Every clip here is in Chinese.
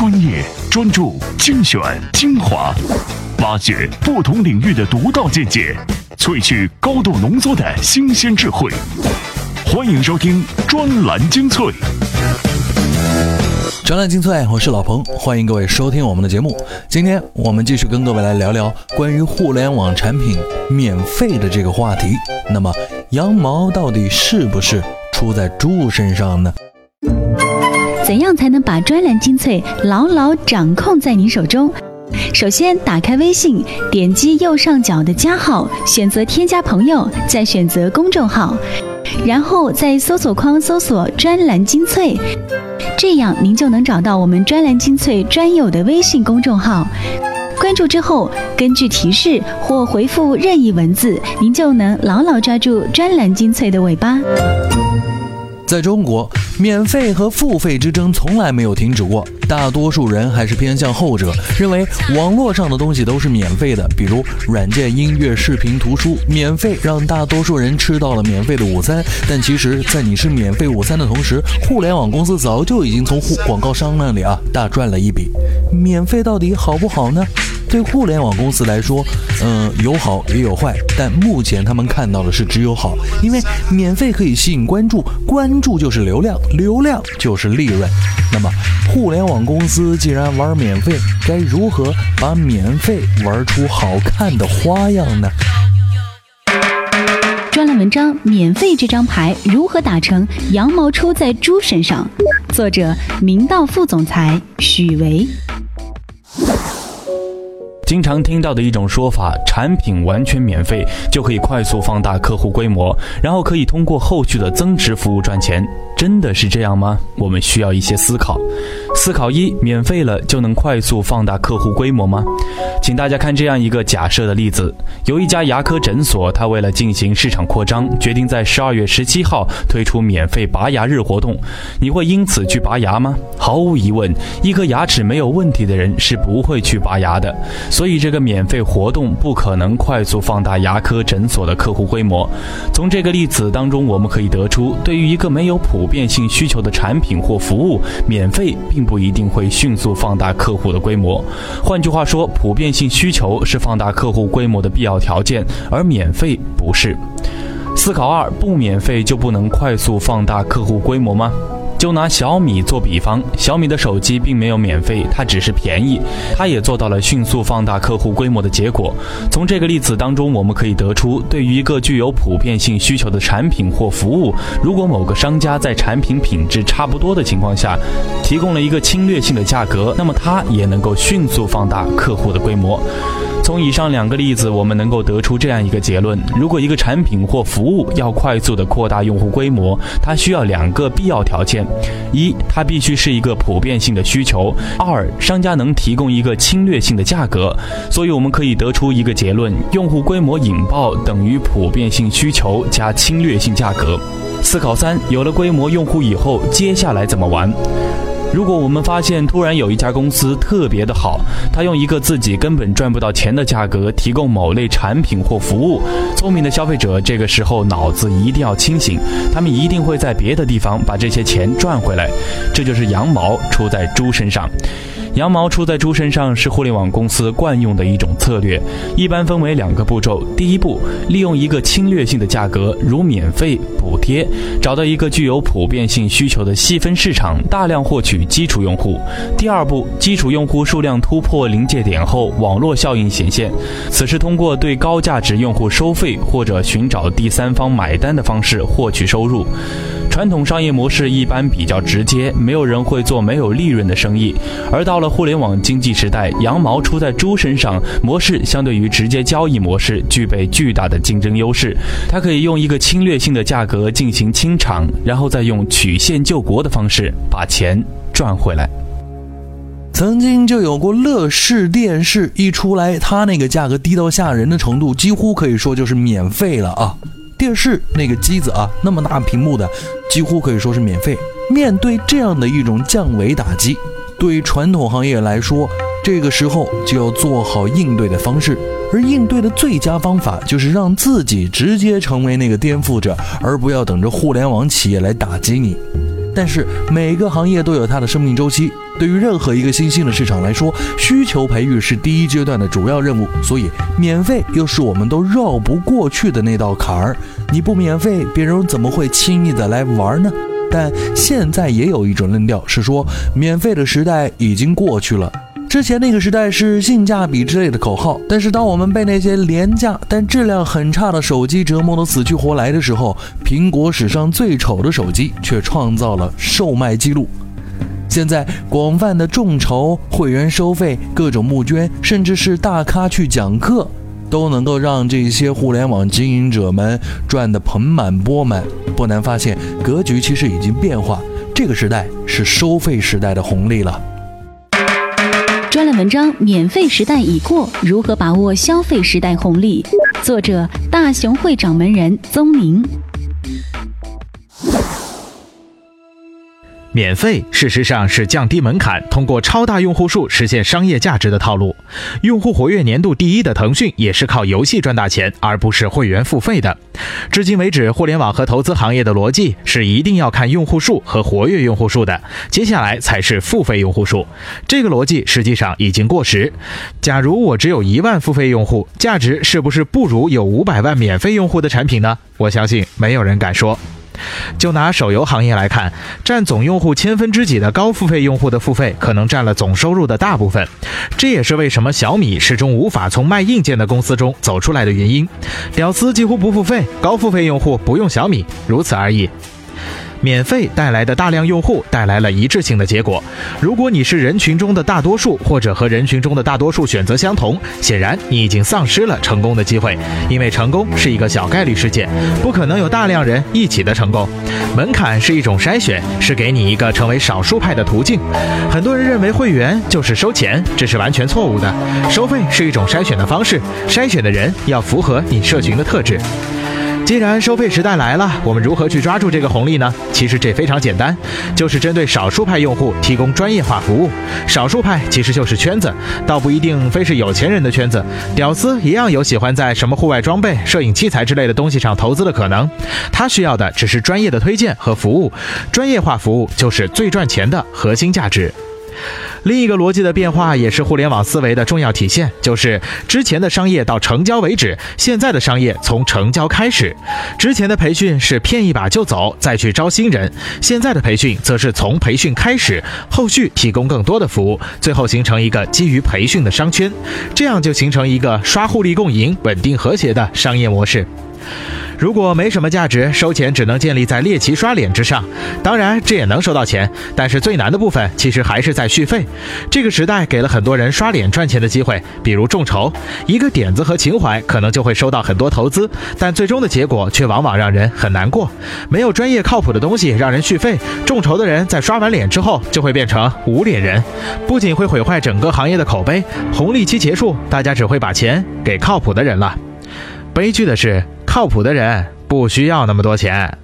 专业、专注、精选、精华，挖掘不同领域的独到见解，萃取高度浓缩的新鲜智慧。欢迎收听专栏精粹。专栏精粹，我是老彭，欢迎各位收听我们的节目。今天我们继续跟各位来聊聊关于互联网产品免费的这个话题。那么，羊毛到底是不是出在猪身上呢？怎样才能把专栏精粹牢牢掌控在您手中？首先，打开微信，点击右上角的加号，选择添加朋友，再选择公众号，然后在搜索框搜索“专栏精粹”，这样您就能找到我们专栏精粹专有的微信公众号。关注之后，根据提示或回复任意文字，您就能牢牢抓住专栏精粹的尾巴。在中国，免费和付费之争从来没有停止过。大多数人还是偏向后者，认为网络上的东西都是免费的，比如软件、音乐、视频、图书，免费让大多数人吃到了免费的午餐。但其实，在你吃免费午餐的同时，互联网公司早就已经从广告商那里啊大赚了一笔。免费到底好不好呢？对互联网公司来说，嗯，有好也有坏，但目前他们看到的是只有好，因为免费可以吸引关注，关注就是流量，流量就是利润。那么，互联网公司既然玩免费，该如何把免费玩出好看的花样呢？专栏文章：免费这张牌如何打成羊毛出在猪身上？作者：明道副总裁许维。经常听到的一种说法，产品完全免费就可以快速放大客户规模，然后可以通过后续的增值服务赚钱。真的是这样吗？我们需要一些思考。思考一：免费了就能快速放大客户规模吗？请大家看这样一个假设的例子：有一家牙科诊所，它为了进行市场扩张，决定在十二月十七号推出免费拔牙日活动。你会因此去拔牙吗？毫无疑问，一颗牙齿没有问题的人是不会去拔牙的。所以，这个免费活动不可能快速放大牙科诊所的客户规模。从这个例子当中，我们可以得出，对于一个没有普遍性需求的产品或服务，免费并不不一定会迅速放大客户的规模。换句话说，普遍性需求是放大客户规模的必要条件，而免费不是。思考二：不免费就不能快速放大客户规模吗？就拿小米做比方，小米的手机并没有免费，它只是便宜，它也做到了迅速放大客户规模的结果。从这个例子当中，我们可以得出，对于一个具有普遍性需求的产品或服务，如果某个商家在产品品质差不多的情况下，提供了一个侵略性的价格，那么它也能够迅速放大客户的规模。从以上两个例子，我们能够得出这样一个结论：如果一个产品或服务要快速的扩大用户规模，它需要两个必要条件：一，它必须是一个普遍性的需求；二，商家能提供一个侵略性的价格。所以我们可以得出一个结论：用户规模引爆等于普遍性需求加侵略性价格。思考三：有了规模用户以后，接下来怎么玩？如果我们发现突然有一家公司特别的好，他用一个自己根本赚不到钱的价格提供某类产品或服务，聪明的消费者这个时候脑子一定要清醒，他们一定会在别的地方把这些钱赚回来，这就是羊毛出在猪身上。羊毛出在猪身上是互联网公司惯用的一种策略，一般分为两个步骤。第一步，利用一个侵略性的价格，如免费、补贴，找到一个具有普遍性需求的细分市场，大量获取基础用户。第二步，基础用户数量突破临界点后，网络效应显现，此时通过对高价值用户收费或者寻找第三方买单的方式获取收入。传统商业模式一般比较直接，没有人会做没有利润的生意。而到了互联网经济时代，羊毛出在猪身上，模式相对于直接交易模式具备巨大的竞争优势。它可以用一个侵略性的价格进行清场，然后再用曲线救国的方式把钱赚回来。曾经就有过乐视电视一出来，它那个价格低到吓人的程度，几乎可以说就是免费了啊。电视那个机子啊，那么大屏幕的，几乎可以说是免费。面对这样的一种降维打击，对传统行业来说，这个时候就要做好应对的方式。而应对的最佳方法，就是让自己直接成为那个颠覆者，而不要等着互联网企业来打击你。但是每个行业都有它的生命周期。对于任何一个新兴的市场来说，需求培育是第一阶段的主要任务，所以免费又是我们都绕不过去的那道坎儿。你不免费，别人怎么会轻易的来玩呢？但现在也有一种论调是说，免费的时代已经过去了。之前那个时代是性价比之类的口号，但是当我们被那些廉价但质量很差的手机折磨得死去活来的时候，苹果史上最丑的手机却创造了售卖记录。现在广泛的众筹、会员收费、各种募捐，甚至是大咖去讲课，都能够让这些互联网经营者们赚得盆满钵满。不难发现，格局其实已经变化，这个时代是收费时代的红利了。专栏文章：免费时代已过，如何把握消费时代红利？作者：大熊会掌门人宗宁。免费事实上是降低门槛，通过超大用户数实现商业价值的套路。用户活跃年度第一的腾讯也是靠游戏赚大钱，而不是会员付费的。至今为止，互联网和投资行业的逻辑是一定要看用户数和活跃用户数的，接下来才是付费用户数。这个逻辑实际上已经过时。假如我只有一万付费用户，价值是不是不如有五百万免费用户的产品呢？我相信没有人敢说。就拿手游行业来看，占总用户千分之几的高付费用户的付费，可能占了总收入的大部分。这也是为什么小米始终无法从卖硬件的公司中走出来的原因。屌丝几乎不付费，高付费用户不用小米，如此而已。免费带来的大量用户带来了一致性的结果。如果你是人群中的大多数，或者和人群中的大多数选择相同，显然你已经丧失了成功的机会，因为成功是一个小概率事件，不可能有大量人一起的成功。门槛是一种筛选，是给你一个成为少数派的途径。很多人认为会员就是收钱，这是完全错误的。收费是一种筛选的方式，筛选的人要符合你社群的特质。既然收费时代来了，我们如何去抓住这个红利呢？其实这非常简单，就是针对少数派用户提供专业化服务。少数派其实就是圈子，倒不一定非是有钱人的圈子，屌丝一样有喜欢在什么户外装备、摄影器材之类的东西上投资的可能。他需要的只是专业的推荐和服务，专业化服务就是最赚钱的核心价值。另一个逻辑的变化，也是互联网思维的重要体现，就是之前的商业到成交为止，现在的商业从成交开始。之前的培训是骗一把就走，再去招新人；现在的培训则是从培训开始，后续提供更多的服务，最后形成一个基于培训的商圈，这样就形成一个刷互利共赢、稳定和谐的商业模式。如果没什么价值，收钱只能建立在猎奇刷脸之上。当然，这也能收到钱，但是最难的部分其实还是在续费。这个时代给了很多人刷脸赚钱的机会，比如众筹，一个点子和情怀可能就会收到很多投资，但最终的结果却往往让人很难过。没有专业靠谱的东西让人续费，众筹的人在刷完脸之后就会变成无脸人，不仅会毁坏整个行业的口碑，红利期结束，大家只会把钱给靠谱的人了。悲剧的是。靠谱的人不需要那么多钱。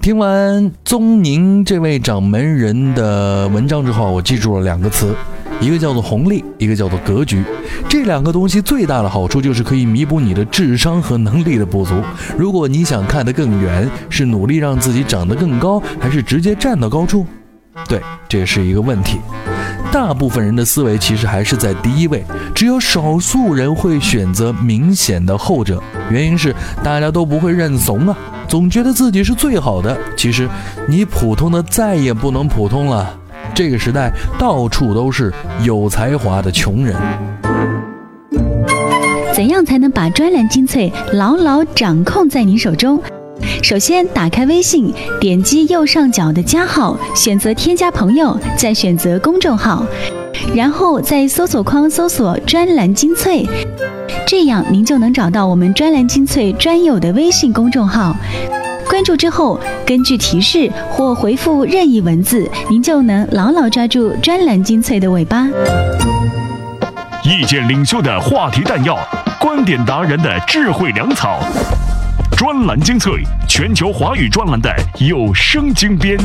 听完宗宁这位掌门人的文章之后，我记住了两个词，一个叫做红利，一个叫做格局。这两个东西最大的好处就是可以弥补你的智商和能力的不足。如果你想看得更远，是努力让自己长得更高，还是直接站到高处？对，这是一个问题。大部分人的思维其实还是在第一位，只有少数人会选择明显的后者。原因是大家都不会认怂啊，总觉得自己是最好的。其实你普通的再也不能普通了。这个时代到处都是有才华的穷人。怎样才能把专栏精粹牢牢掌控在你手中？首先，打开微信，点击右上角的加号，选择添加朋友，再选择公众号，然后在搜索框搜索“专栏精粹”，这样您就能找到我们专栏精粹专有的微信公众号。关注之后，根据提示或回复任意文字，您就能牢牢抓住专栏精粹的尾巴。意见领袖的话题弹药，观点达人的智慧粮草。专栏精粹，全球华语专栏的有声精编。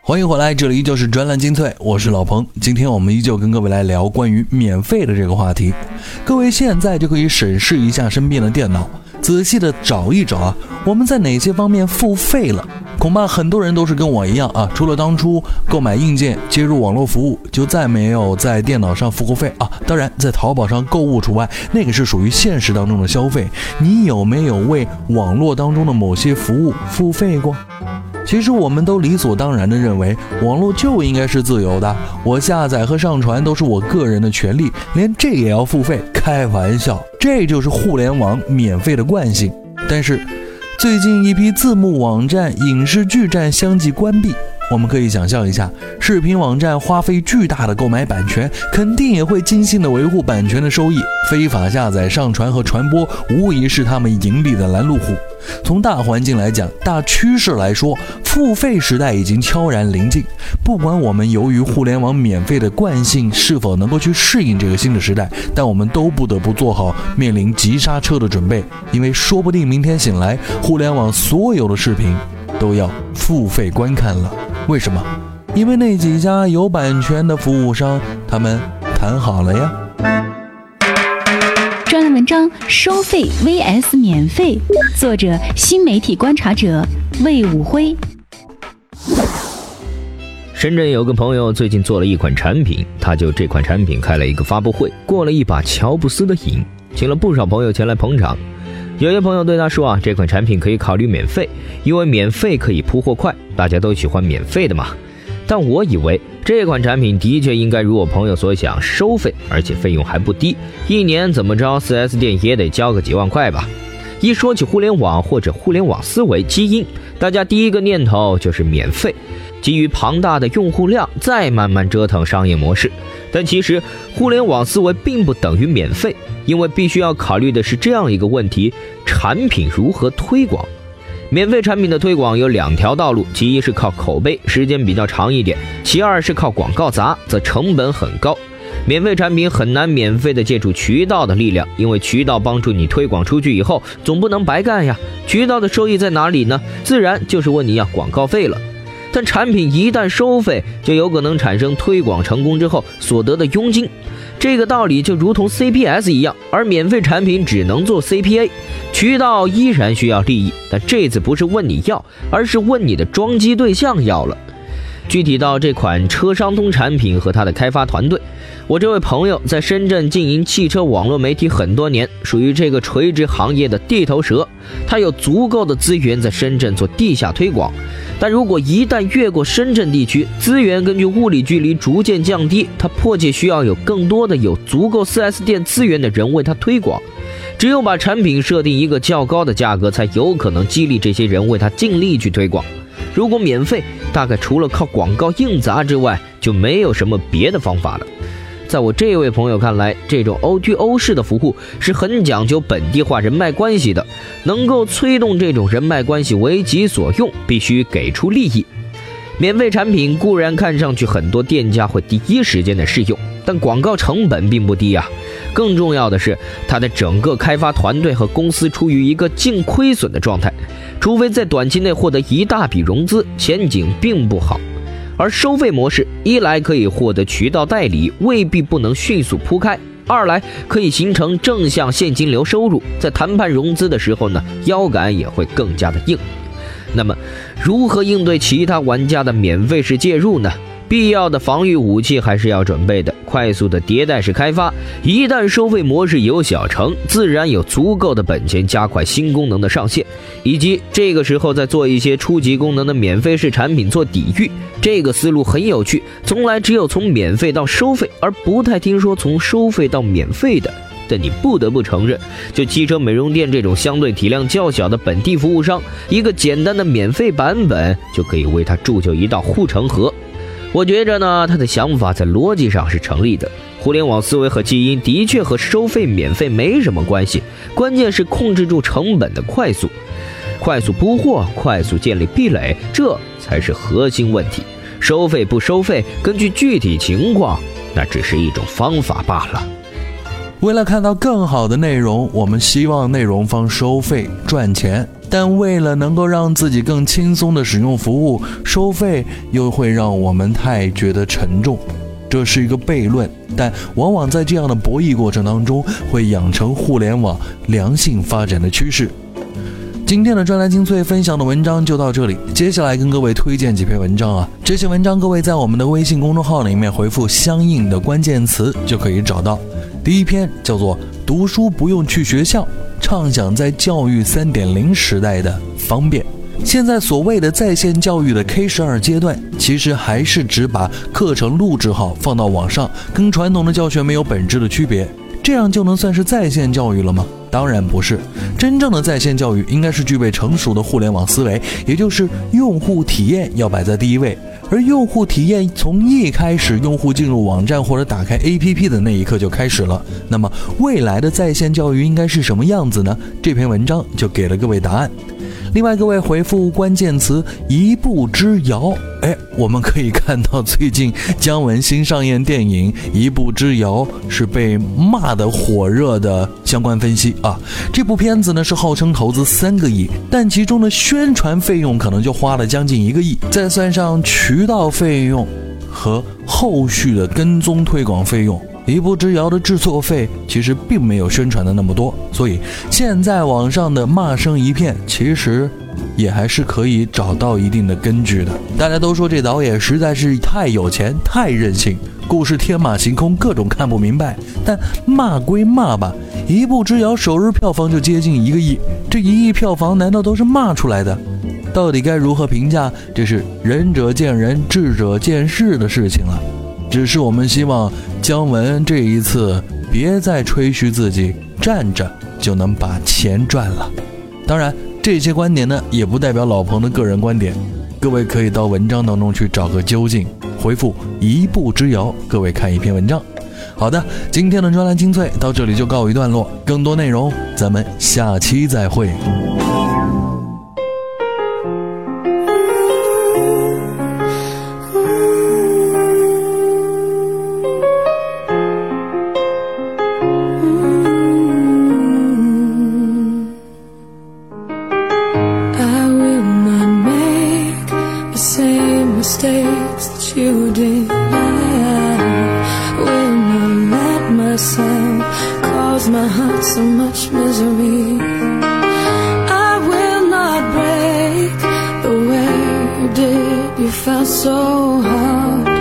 欢迎回来，这里依旧是专栏精粹，我是老彭。今天我们依旧跟各位来聊关于免费的这个话题。各位现在就可以审视一下身边的电脑，仔细的找一找啊，我们在哪些方面付费了？恐怕很多人都是跟我一样啊，除了当初购买硬件、接入网络服务，就再没有在电脑上付过费啊。当然，在淘宝上购物除外，那个是属于现实当中的消费。你有没有为网络当中的某些服务付费过？其实我们都理所当然的认为，网络就应该是自由的，我下载和上传都是我个人的权利，连这也要付费？开玩笑，这就是互联网免费的惯性。但是。最近一批字幕网站、影视剧站相继关闭，我们可以想象一下，视频网站花费巨大的购买版权，肯定也会精心的维护版权的收益。非法下载、上传和传播，无疑是他们盈利的拦路虎。从大环境来讲，大趋势来说，付费时代已经悄然临近。不管我们由于互联网免费的惯性是否能够去适应这个新的时代，但我们都不得不做好面临急刹车的准备，因为说不定明天醒来，互联网所有的视频都要付费观看了。为什么？因为那几家有版权的服务商，他们谈好了呀。专栏文章：收费 vs 免费，作者：新媒体观察者魏武辉。深圳有个朋友最近做了一款产品，他就这款产品开了一个发布会，过了一把乔布斯的瘾，请了不少朋友前来捧场。有些朋友对他说啊，这款产品可以考虑免费，因为免费可以铺货快，大家都喜欢免费的嘛。但我以为这款产品的确应该如我朋友所想收费，而且费用还不低，一年怎么着 4S 店也得交个几万块吧。一说起互联网或者互联网思维基因，大家第一个念头就是免费，基于庞大的用户量再慢慢折腾商业模式。但其实互联网思维并不等于免费，因为必须要考虑的是这样一个问题：产品如何推广。免费产品的推广有两条道路，其一是靠口碑，时间比较长一点；其二是靠广告砸，则成本很高。免费产品很难免费的借助渠道的力量，因为渠道帮助你推广出去以后，总不能白干呀。渠道的收益在哪里呢？自然就是问你要广告费了。但产品一旦收费，就有可能产生推广成功之后所得的佣金。这个道理就如同 CPS 一样，而免费产品只能做 CPA，渠道依然需要利益，但这次不是问你要，而是问你的装机对象要了。具体到这款车商通产品和它的开发团队，我这位朋友在深圳经营汽车网络媒体很多年，属于这个垂直行业的地头蛇，他有足够的资源在深圳做地下推广。但如果一旦越过深圳地区，资源根据物理距离逐渐降低，他迫切需要有更多的有足够 4S 店资源的人为他推广。只有把产品设定一个较高的价格，才有可能激励这些人为他尽力去推广。如果免费，大概除了靠广告硬砸之外，就没有什么别的方法了。在我这位朋友看来，这种 O to 式的服务是很讲究本地化人脉关系的，能够催动这种人脉关系为己所用，必须给出利益。免费产品固然看上去很多店家会第一时间的试用，但广告成本并不低啊。更重要的是，它的整个开发团队和公司处于一个净亏损的状态。除非在短期内获得一大笔融资，前景并不好。而收费模式，一来可以获得渠道代理，未必不能迅速铺开；二来可以形成正向现金流收入，在谈判融资的时候呢，腰杆也会更加的硬。那么，如何应对其他玩家的免费式介入呢？必要的防御武器还是要准备的，快速的迭代式开发。一旦收费模式有小成，自然有足够的本钱加快新功能的上线，以及这个时候再做一些初级功能的免费式产品做抵御。这个思路很有趣，从来只有从免费到收费，而不太听说从收费到免费的。但你不得不承认，就汽车美容店这种相对体量较小的本地服务商，一个简单的免费版本就可以为它铸就一道护城河。我觉着呢，他的想法在逻辑上是成立的。互联网思维和基因的确和收费免费没什么关系，关键是控制住成本的快速，快速铺货，快速建立壁垒，这才是核心问题。收费不收费，根据具体情况，那只是一种方法罢了。为了看到更好的内容，我们希望内容方收费赚钱。但为了能够让自己更轻松的使用服务，收费又会让我们太觉得沉重。这是一个悖论，但往往在这样的博弈过程当中，会养成互联网良性发展的趋势。今天的专栏精粹分享的文章就到这里，接下来跟各位推荐几篇文章啊。这些文章各位在我们的微信公众号里面回复相应的关键词就可以找到。第一篇叫做《读书不用去学校，畅想在教育三点零时代的方便》。现在所谓的在线教育的 K 十二阶段，其实还是只把课程录制好放到网上，跟传统的教学没有本质的区别。这样就能算是在线教育了吗？当然不是，真正的在线教育应该是具备成熟的互联网思维，也就是用户体验要摆在第一位。而用户体验从一开始，用户进入网站或者打开 APP 的那一刻就开始了。那么未来的在线教育应该是什么样子呢？这篇文章就给了各位答案。另外，各位回复关键词“一步之遥”，哎，我们可以看到最近姜文新上映电影《一步之遥》是被骂的火热的相关分析啊。这部片子呢是号称投资三个亿，但其中的宣传费用可能就花了将近一个亿，再算上渠道费用和后续的跟踪推广费用。一步之遥的制作费其实并没有宣传的那么多，所以现在网上的骂声一片，其实也还是可以找到一定的根据的。大家都说这导演实在是太有钱、太任性，故事天马行空，各种看不明白。但骂归骂吧，一步之遥首日票房就接近一个亿，这一亿票房难道都是骂出来的？到底该如何评价？这是仁者见仁，智者见智的事情了。只是我们希望姜文这一次别再吹嘘自己站着就能把钱赚了。当然，这些观点呢也不代表老彭的个人观点，各位可以到文章当中去找个究竟。回复一步之遥，各位看一篇文章。好的，今天的专栏精粹到这里就告一段落，更多内容咱们下期再会。Myself cause my heart so much misery. I will not break the way you did. You felt so hard.